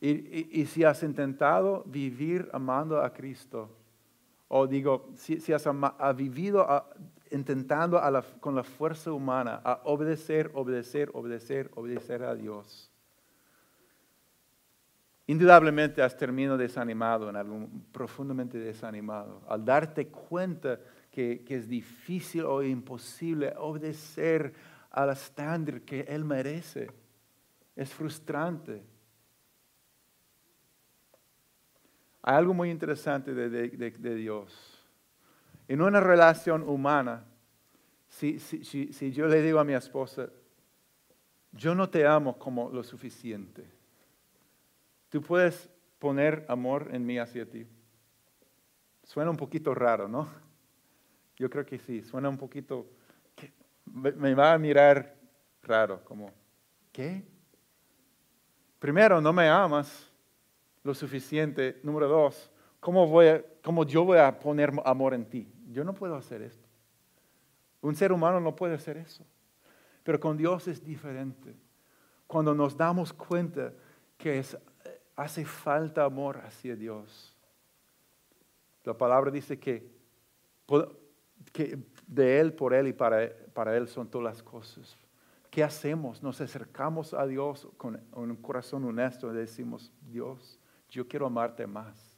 Y, si has intentado vivir amando a Cristo, o digo, si, has vivido intentando con la fuerza humana a obedecer, obedecer, obedecer, obedecer a Dios, indudablemente has terminado desanimado, profundamente desanimado, al darte cuenta que, que es difícil o imposible obedecer al estándar que Él merece. Es frustrante. Hay algo muy interesante de, Dios. En una relación humana, si, si, yo le digo a mi esposa, yo no te amo como lo suficiente, tú puedes poner amor en mí hacia ti. Suena un poquito raro, ¿no? Yo creo que sí, suena un poquito, me va a mirar raro, como, ¿qué? Primero, no me amas lo suficiente. Número dos, ¿cómo, voy ¿cómo yo voy a poner amor en ti? Yo no puedo hacer esto. Un ser humano no puede hacer eso. Pero con Dios es diferente. Cuando nos damos cuenta que es, hace falta amor hacia Dios. La palabra dice que, de Él, por Él y para, para Él son todas las cosas. ¿Qué hacemos? Nos acercamos a Dios con un corazón honesto y decimos, Dios, yo quiero amarte más,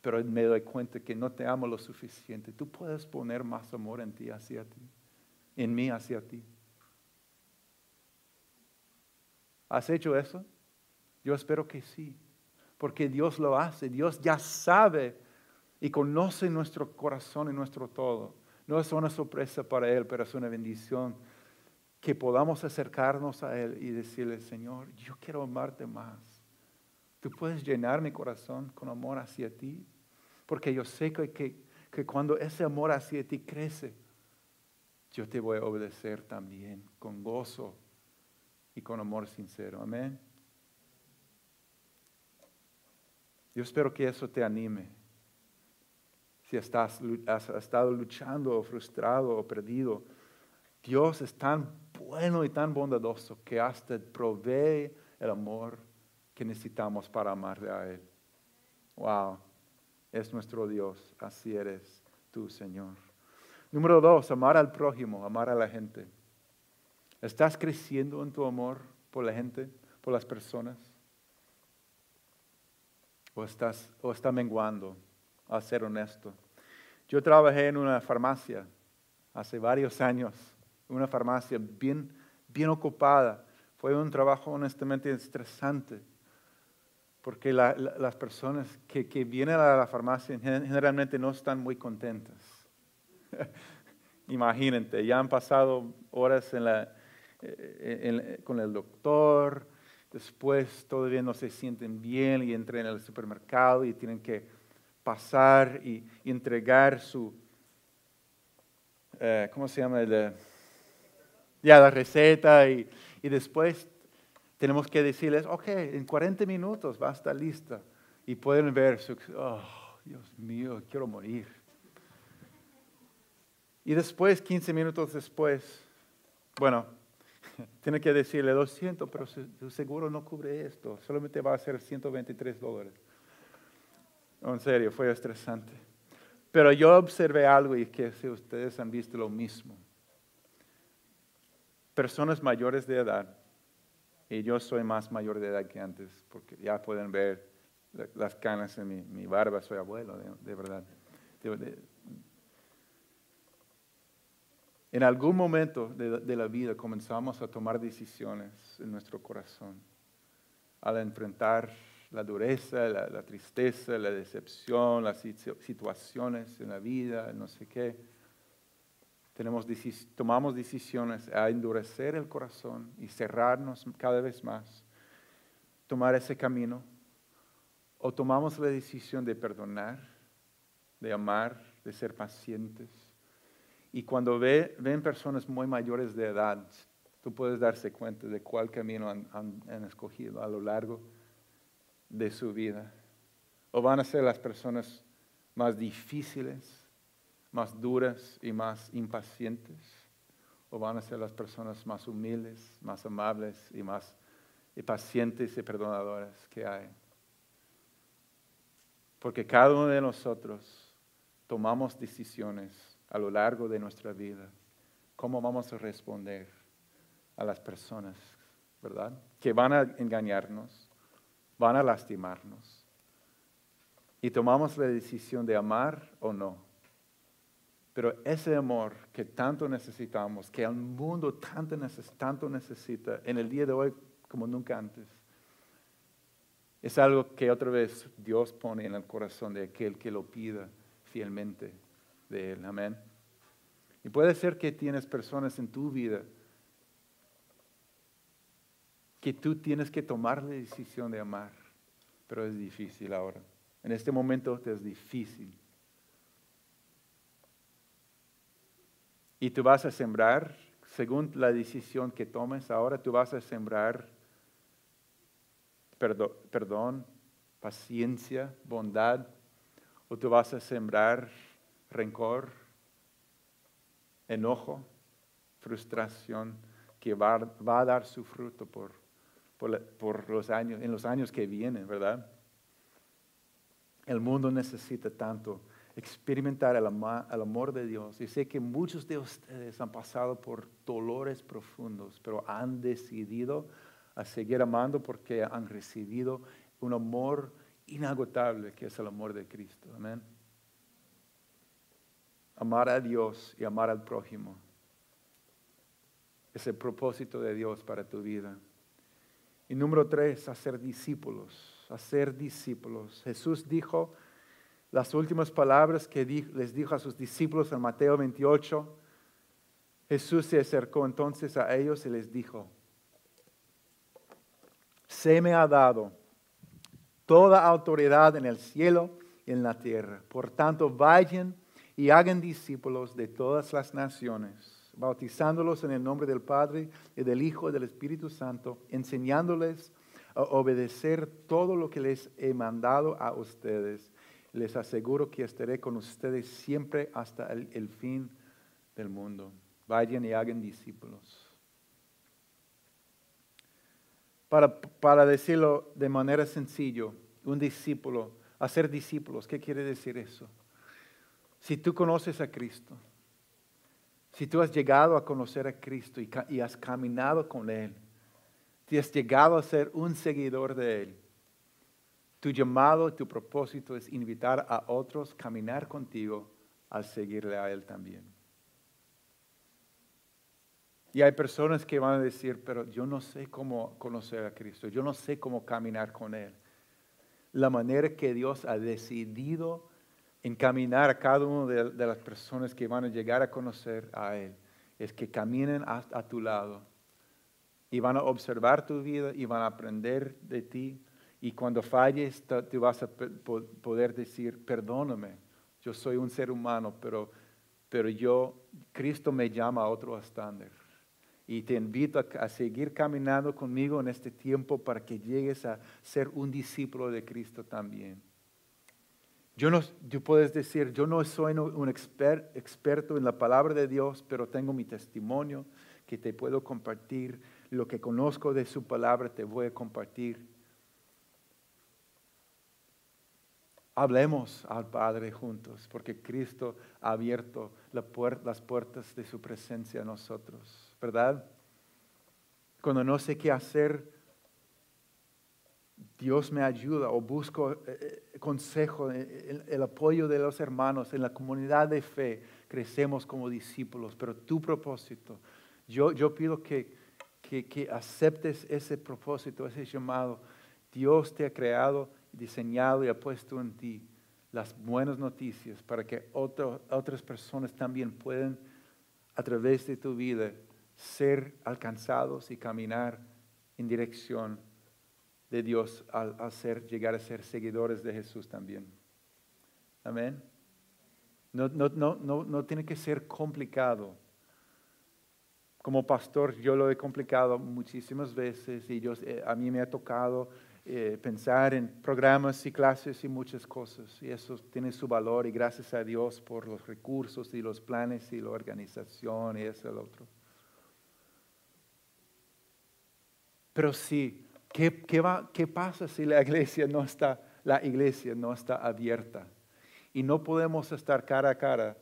pero me doy cuenta que no te amo lo suficiente. Tú puedes poner más amor en ti hacia ti, en mí hacia ti. ¿Has hecho eso? Yo espero que sí, porque Dios lo hace. Dios ya sabe y conoce nuestro corazón y nuestro todo. No es una sorpresa para Él, pero es una bendición que podamos acercarnos a Él y decirle, Señor, yo quiero amarte más. Tú puedes llenar mi corazón con amor hacia ti, porque yo sé que, que, cuando ese amor hacia ti crece, yo te voy a obedecer también con gozo y con amor sincero. Amén. Yo espero que eso te anime. Si estás, has estado luchando o frustrado o perdido, Dios es tan bueno y tan bondadoso que hasta provee el amor que necesitamos para amarle a Él. Wow, es nuestro Dios, así eres tú, Señor. Número dos, amar al prójimo, amar a la gente. ¿Estás creciendo en tu amor por la gente, por las personas? ¿O, estás, o está menguando, a ser honesto? Yo trabajé en una farmacia hace varios años, una farmacia bien, bien ocupada. Fue un trabajo honestamente estresante porque las personas que, vienen a la farmacia generalmente no están muy contentas. *laughs* Imagínate, ya han pasado horas eh, con el doctor, después todavía no se sienten bien y entran al supermercado y tienen que pasar y, entregar su, eh, ¿cómo se llama? ya la receta y, y después tenemos que decirles, ok, en 40 minutos va a estar lista. Y pueden ver, su, oh, Dios mío, quiero morir. Y después, 15 minutos después, bueno, *laughs* tiene que decirle, lo siento, pero su seguro no cubre esto, solamente va a ser 123 dólares. En serio, fue estresante. Pero yo observé algo y que si ustedes han visto lo mismo. Personas mayores de edad y yo soy más mayor de edad que antes, porque ya pueden ver las canas en mi, barba, soy abuelo, de, verdad. En algún momento de, la vida comenzamos a tomar decisiones en nuestro corazón, al enfrentar la dureza, la, tristeza, la decepción, las situaciones en la vida, no sé qué tomamos decisiones a endurecer el corazón y cerrarnos cada vez más, tomar ese camino, o tomamos la decisión de perdonar, de amar, de ser pacientes. Y cuando ve, ven personas muy mayores de edad, tú puedes darse cuenta de cuál camino han escogido a lo largo de su vida. O van a ser las personas más difíciles más duras y más impacientes? ¿O van a ser las personas más humildes, más amables y más pacientes y perdonadoras que hay? Porque cada uno de nosotros tomamos decisiones a lo largo de nuestra vida. ¿Cómo vamos a responder a las personas, verdad? Que van a engañarnos, van a lastimarnos. Y tomamos la decisión de amar o no. Pero ese amor que tanto necesitamos, que el mundo tanto, tanto necesita en el día de hoy como nunca antes, es algo que otra vez Dios pone en el corazón de aquel que lo pida fielmente de Él. Amén. Y puede ser que tienes personas en tu vida que tú tienes que tomar la decisión de amar, pero es difícil ahora. En este momento te es difícil. Y tú vas a sembrar, según la decisión que tomes ahora, tú vas a sembrar perdón, perdón paciencia, bondad, o tú vas a sembrar rencor, enojo, frustración, que va, a dar su fruto por, por, los años, en los años que vienen, ¿verdad? El mundo necesita tanto experimentar el, el, amor de Dios. Y sé que muchos de ustedes han pasado por dolores profundos, pero han decidido a seguir amando porque han recibido un amor inagotable que es el amor de Cristo. Amén. Amar a Dios y amar al prójimo es el propósito de Dios para tu vida. Y número tres, hacer discípulos, hacer discípulos. Jesús dijo las últimas palabras que les dijo a sus discípulos en Mateo 28. Jesús se acercó entonces a ellos y les dijo, se me ha dado toda autoridad en el cielo y en la tierra. Por tanto, vayan y hagan discípulos de todas las naciones, bautizándolos en el nombre del Padre y del Hijo y del Espíritu Santo, enseñándoles a obedecer todo lo que les he mandado a ustedes. Les aseguro que estaré con ustedes siempre hasta el, fin del mundo. Vayan y hagan discípulos. Para, decirlo de manera sencilla, un discípulo, hacer discípulos, ¿qué quiere decir eso? Si tú conoces a Cristo, si tú has llegado a conocer a Cristo y, has caminado con Él, si has llegado a ser un seguidor de Él, tu llamado, tu propósito es invitar a otros a caminar contigo al seguirle a Él también. Y hay personas que van a decir, pero yo no sé cómo conocer a Cristo, yo no sé cómo caminar con Él. La manera que Dios ha decidido encaminar a cada una de, las personas que van a llegar a conocer a Él es que caminen a, a tu lado y van a observar tu vida y van a aprender de ti. Y cuando falles, tú vas a poder decir, perdóname, yo soy un ser humano, pero, pero yo, Cristo me llama a otro estándar y te invito a, seguir caminando conmigo en este tiempo para que llegues a ser un discípulo de Cristo también. Yo no, tú puedes decir, yo no soy un experto en la palabra de Dios, pero tengo mi testimonio que te puedo compartir. Lo que conozco de su palabra te voy a compartir. Hablemos al Padre juntos, porque Cristo ha abierto las puertas de su presencia a nosotros. ¿verdad? Cuando no sé qué hacer, Dios me ayuda o busco eh, eh, consejo, eh, el, apoyo de los hermanos en la comunidad de fe. Crecemos como discípulos, pero tu propósito, yo, yo pido que, que, que aceptes ese propósito, ese llamado. Dios te ha creado, diseñado y ha puesto en ti las buenas noticias para que otras personas también puedan, a través de tu vida, ser alcanzados y caminar en dirección de Dios al, hacer llegar a ser seguidores de Jesús también. Amén. No, no, no, no, tiene que ser complicado. Como pastor yo lo he complicado muchísimas veces y yo, eh, a mí me ha tocado eh, pensar en programas y clases y muchas cosas. Y eso tiene su valor y gracias a Dios por los recursos y los planes y la organización y eso y lo otro. Pero sí, ¿qué, qué, va, ¿qué pasa si la *laughs* iglesia no está, la iglesia no está abierta? Y no podemos estar cara a cara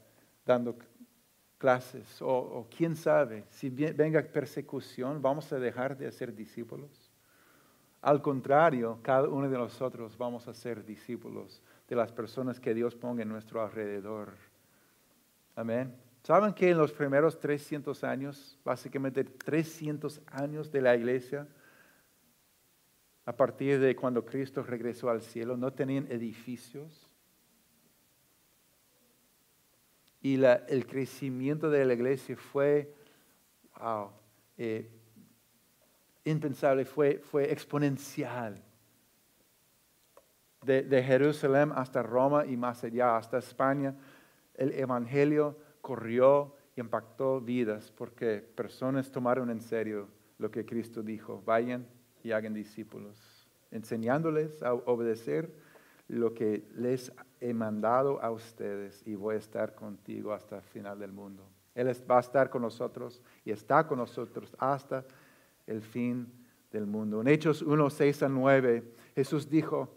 dando clases. O, o quién sabe, si venga persecución, ¿vamos a dejar de ser discípulos? Al contrario, cada uno de nosotros vamos a ser discípulos de las personas que Dios ponga en nuestro alrededor. Amén. ¿Saben que en los primeros 300 años, básicamente 300 años de la iglesia, a partir de cuando Cristo regresó al cielo, no tenían edificios? Y el crecimiento de la iglesia fue eh, impensable, fue, exponencial. De, de, Jerusalén hasta Roma y más allá, hasta España, el Evangelio corrió y impactó vidas porque personas tomaron en serio lo que Cristo dijo, vayan y hagan discípulos, enseñándoles a obedecer lo que les he mandado a ustedes y voy a estar contigo hasta el final del mundo. Él va a estar con nosotros y está con nosotros hasta el fin del mundo. En Hechos 1, 6 a 9, Jesús dijo,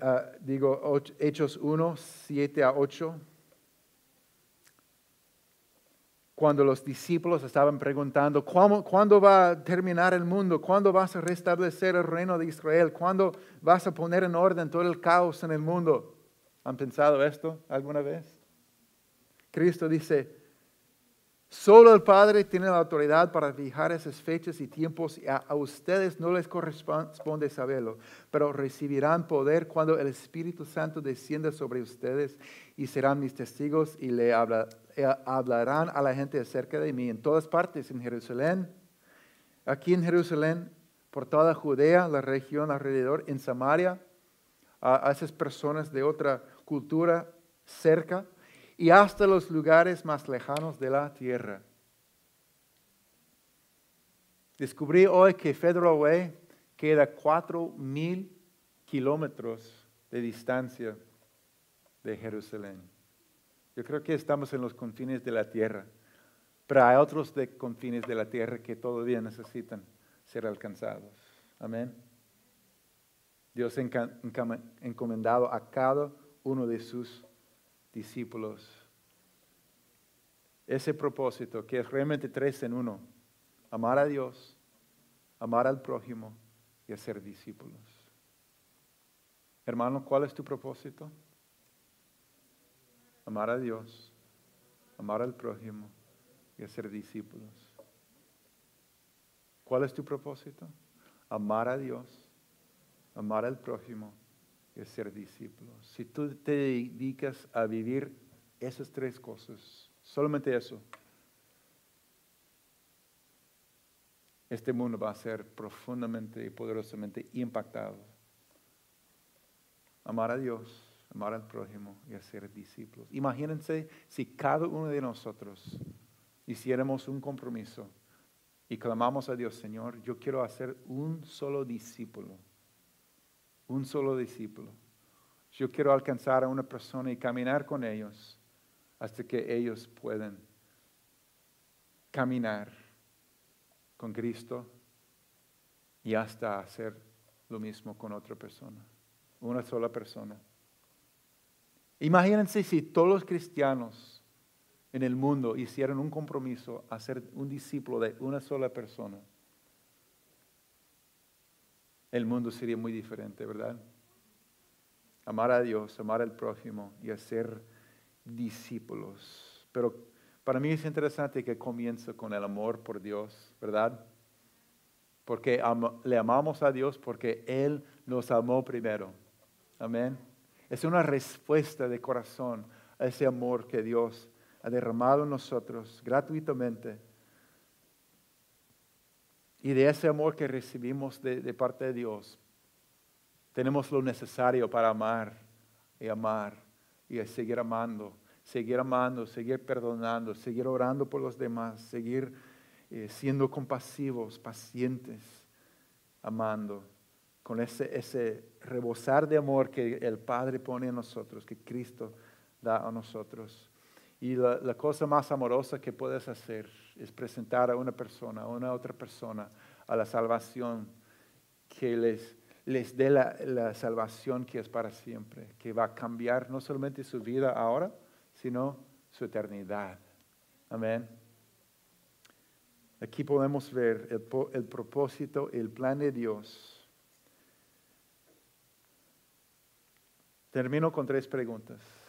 ah, digo, Hechos 1, 7 a 8, cuando los discípulos estaban preguntando, ¿cuándo, va a terminar el mundo? ¿Cuándo vas a restablecer el reino de Israel? ¿Cuándo vas a poner en orden todo el caos en el mundo? ¿Han pensado esto alguna vez? Cristo dice, solo el Padre tiene la autoridad para fijar esas fechas y tiempos y a, ustedes no les corresponde saberlo, pero recibirán poder cuando el Espíritu Santo descienda sobre ustedes y serán mis testigos y le eh, hablarán a la gente acerca de mí en todas partes, en Jerusalén, aquí en Jerusalén, por toda Judea, la región alrededor, en Samaria, a, esas personas de otra cultura cerca y hasta los lugares más lejanos de la tierra. Descubrí hoy que Federal queda cuatro mil kilómetros de distancia de Jerusalén. Yo creo que estamos en los confines de la tierra, pero hay otros de confines de la tierra que todavía necesitan ser alcanzados. Amén. Dios ha encomendado a cada uno de sus discípulos ese propósito que es realmente tres en uno. Amar a Dios, amar al prójimo y hacer discípulos. Hermano, ¿cuál es tu propósito? amar a Dios, amar al prójimo y hacer discípulos. ¿Cuál es tu propósito? Amar a Dios, amar al prójimo y hacer discípulos. Si tú te dedicas a vivir esas tres cosas, solamente eso, este mundo va a ser profundamente y poderosamente impactado. Amar a Dios, amar al prójimo y hacer discípulos. Imagínense si cada uno de nosotros hiciéramos un compromiso y clamamos a Dios, Señor, yo quiero hacer un solo discípulo, un solo discípulo. Yo quiero alcanzar a una persona y caminar con ellos hasta que ellos puedan caminar con Cristo y hasta hacer lo mismo con otra persona, una sola persona. Imagínense si todos los cristianos en el mundo hicieran un compromiso a ser un discípulo de una sola persona. El mundo sería muy diferente, ¿verdad? Amar a Dios, amar al prójimo y hacer discípulos. Pero para mí es interesante que comience con el amor por Dios, ¿verdad? Porque le amamos a Dios porque Él nos amó primero. Amén. Es una respuesta de corazón a ese amor que Dios ha derramado en nosotros gratuitamente. Y de ese amor que recibimos de, parte de Dios, tenemos lo necesario para amar y amar y seguir amando, seguir amando, seguir perdonando, seguir orando por los demás, seguir eh, siendo compasivos, pacientes, amando con ese, ese rebosar de amor que el Padre pone en nosotros, que Cristo da a nosotros. Y la, cosa más amorosa que puedes hacer es presentar a una persona, a una otra persona, a la salvación que les, les dé la, salvación que es para siempre, que va a cambiar no solamente su vida ahora, sino su eternidad. Amén. Aquí podemos ver el propósito, el plan de Dios. Termino con tres preguntas.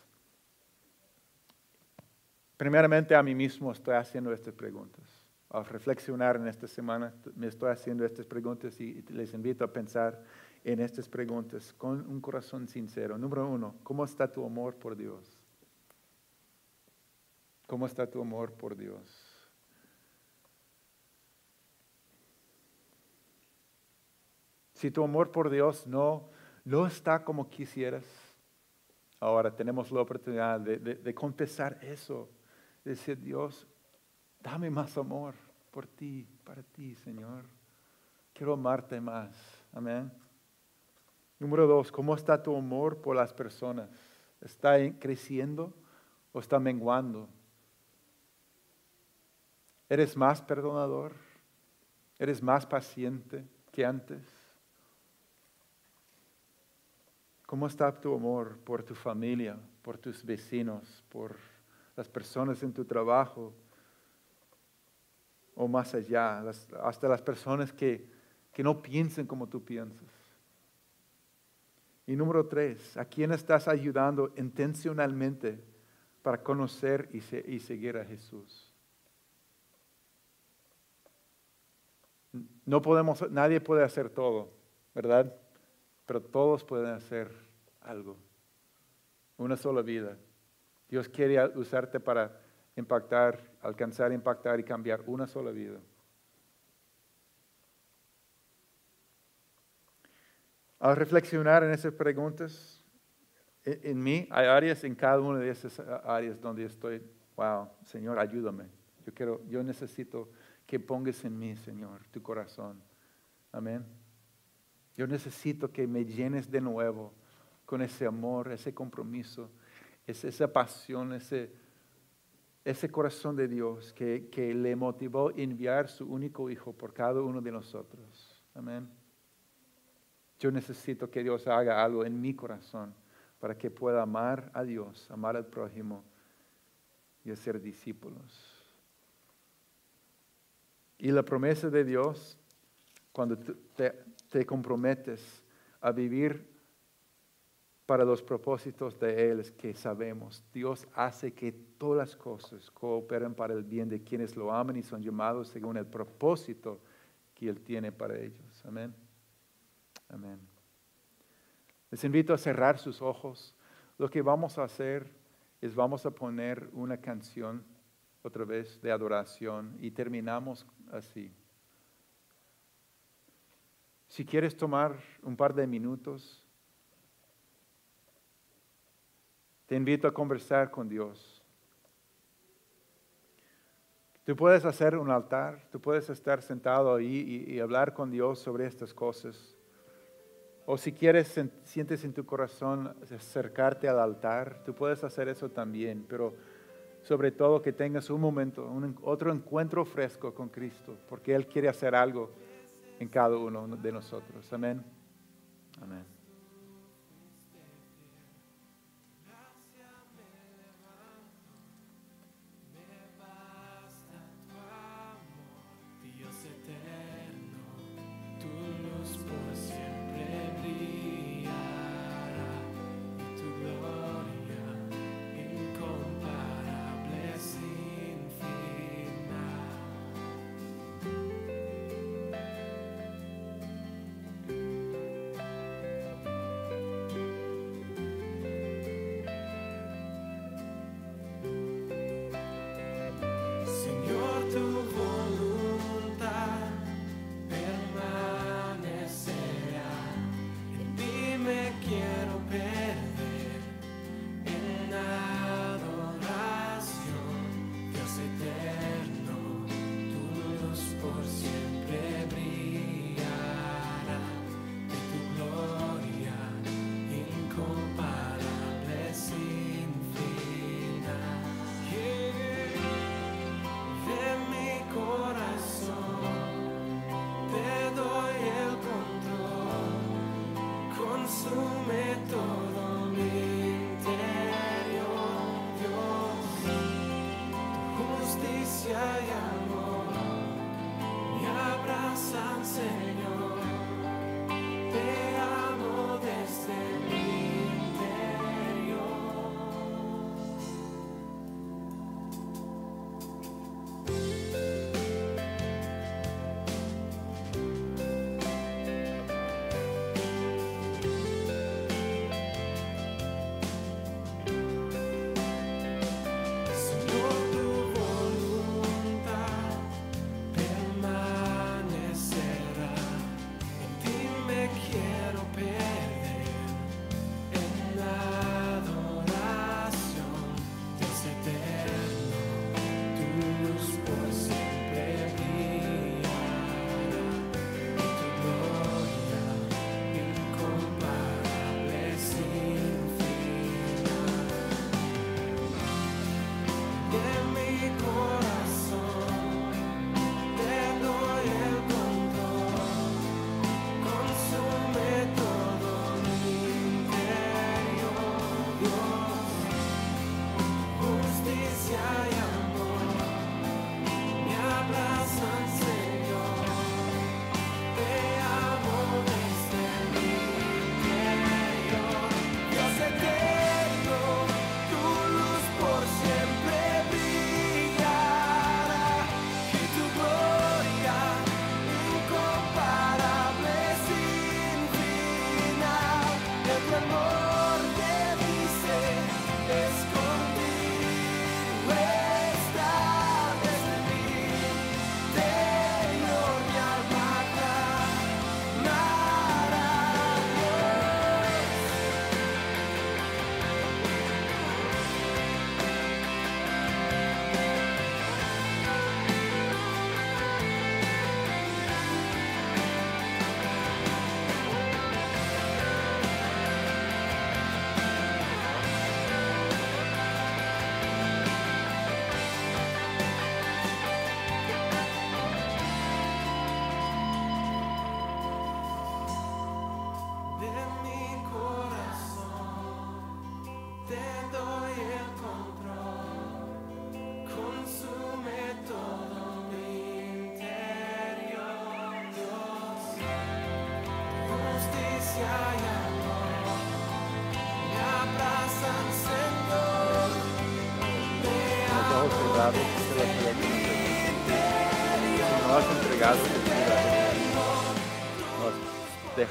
Primeramente a mí mismo estoy haciendo estas preguntas. Al reflexionar en esta semana me estoy haciendo estas preguntas y les invito a pensar en estas preguntas con un corazón sincero. Número uno, ¿cómo está tu amor por Dios? ¿Cómo está tu amor por Dios? Si tu amor por Dios no, no está como quisieras, ahora tenemos la oportunidad de, de, de confesar eso, decir, Dios, dame más amor por ti, para ti, Señor. Quiero amarte más. Amén. Número dos, ¿cómo está tu amor por las personas? ¿Está creciendo o está menguando? ¿Eres más perdonador? ¿Eres más paciente que antes? ¿Cómo está tu amor por tu familia, por tus vecinos, por las personas en tu trabajo o más allá, hasta las personas que, que no piensen como tú piensas? Y número tres, ¿a quién estás ayudando intencionalmente para conocer y, y seguir a Jesús? No podemos, nadie puede hacer todo, ¿verdad? Pero todos pueden hacer algo. Una sola vida. Dios quiere usarte para impactar, alcanzar, impactar y cambiar una sola vida. Al reflexionar en esas preguntas, en, mí hay áreas, en cada una de esas áreas donde estoy, wow, Señor, ayúdame. Yo quiero, yo necesito que pongas en mí, Señor, tu corazón. Amén. Yo necesito que me llenes de nuevo con ese amor, ese compromiso, esa pasión, ese, ese corazón de Dios que, que le motivó a enviar su único hijo por cada uno de nosotros. Amén. Yo necesito que Dios haga algo en mi corazón para que pueda amar a Dios, amar al prójimo y hacer discípulos. Y la promesa de Dios, cuando te, te comprometes a vivir para los propósitos de Él que sabemos, Dios hace que todas las cosas cooperen para el bien de quienes lo aman y son llamados según el propósito que Él tiene para ellos. Amén. Amén. Les invito a cerrar sus ojos. Lo que vamos a hacer es vamos a poner una canción otra vez de adoración y terminamos así. Si quieres tomar un par de minutos, Te invito a conversar con Dios. Tú puedes hacer un altar, tú puedes estar sentado ahí y, hablar con Dios sobre estas cosas. O si quieres, sientes en tu corazón acercarte al altar, tú puedes hacer eso también, pero sobre todo que tengas un momento, un, otro encuentro fresco con Cristo, porque Él quiere hacer algo en cada uno de nosotros. Amén. Amén.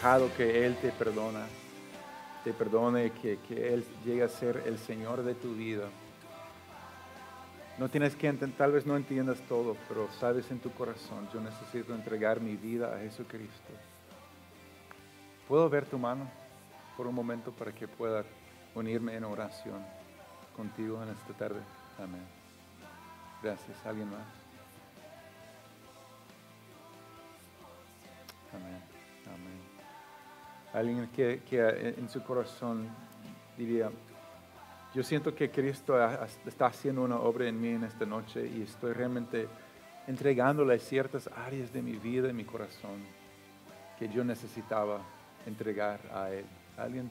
Dejado que Él te perdona, te perdone, que, que Él llegue a ser el Señor de tu vida. No tienes que entender, tal vez no entiendas todo, pero sabes en tu corazón, yo necesito entregar mi vida a Jesucristo. ¿Puedo ver tu mano por un momento para que pueda unirme en oración contigo en esta tarde? Amén. Gracias. ¿Alguien más? Alguien que, que en su corazón diría, yo siento que Cristo está haciendo una obra en mí en esta noche y estoy realmente entregándole ciertas áreas de mi vida y mi corazón que yo necesitaba entregar a Él. ¿Alguien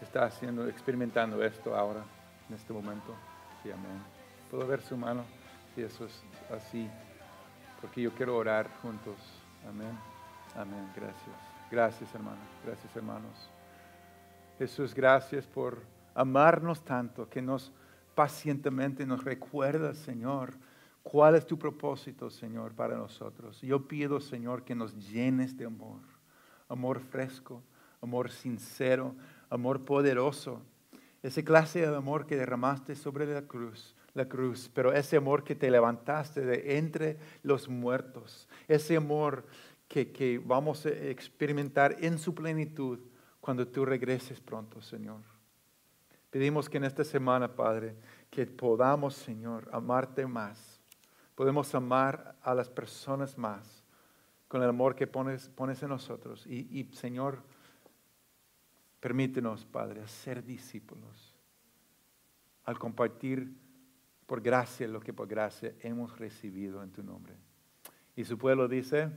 está haciendo, experimentando esto ahora, en este momento? Sí, amén. ¿Puedo ver su mano? Si eso es así, porque yo quiero orar juntos. Amén. Amén. Gracias. Gracias, hermano. Gracias, hermanos. Jesús, gracias por amarnos tanto, que nos pacientemente nos recuerdas, Señor, cuál es tu propósito, Señor, para nosotros. Yo pido, Señor, que nos llenes de amor, amor fresco, amor sincero, amor poderoso. Ese clase de amor que derramaste sobre la cruz, la cruz, pero ese amor que te levantaste de entre los muertos, ese amor que, vamos a experimentar en su plenitud cuando tú regreses pronto, Señor. Pedimos que en esta semana, Padre, que podamos, Señor, amarte más. Podemos amar a las personas más con el amor que pones, pones en nosotros. Y, y, Señor, permítenos, Padre, ser discípulos al compartir por gracia lo que por gracia hemos recibido en tu nombre. Y su pueblo dice,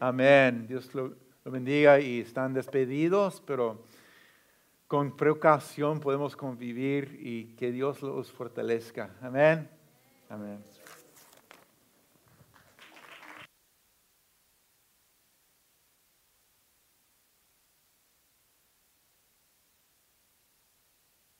amén. Dios lo, lo bendiga y están despedidos, pero con precaución podemos convivir y que Dios los fortalezca. Amén. Amén.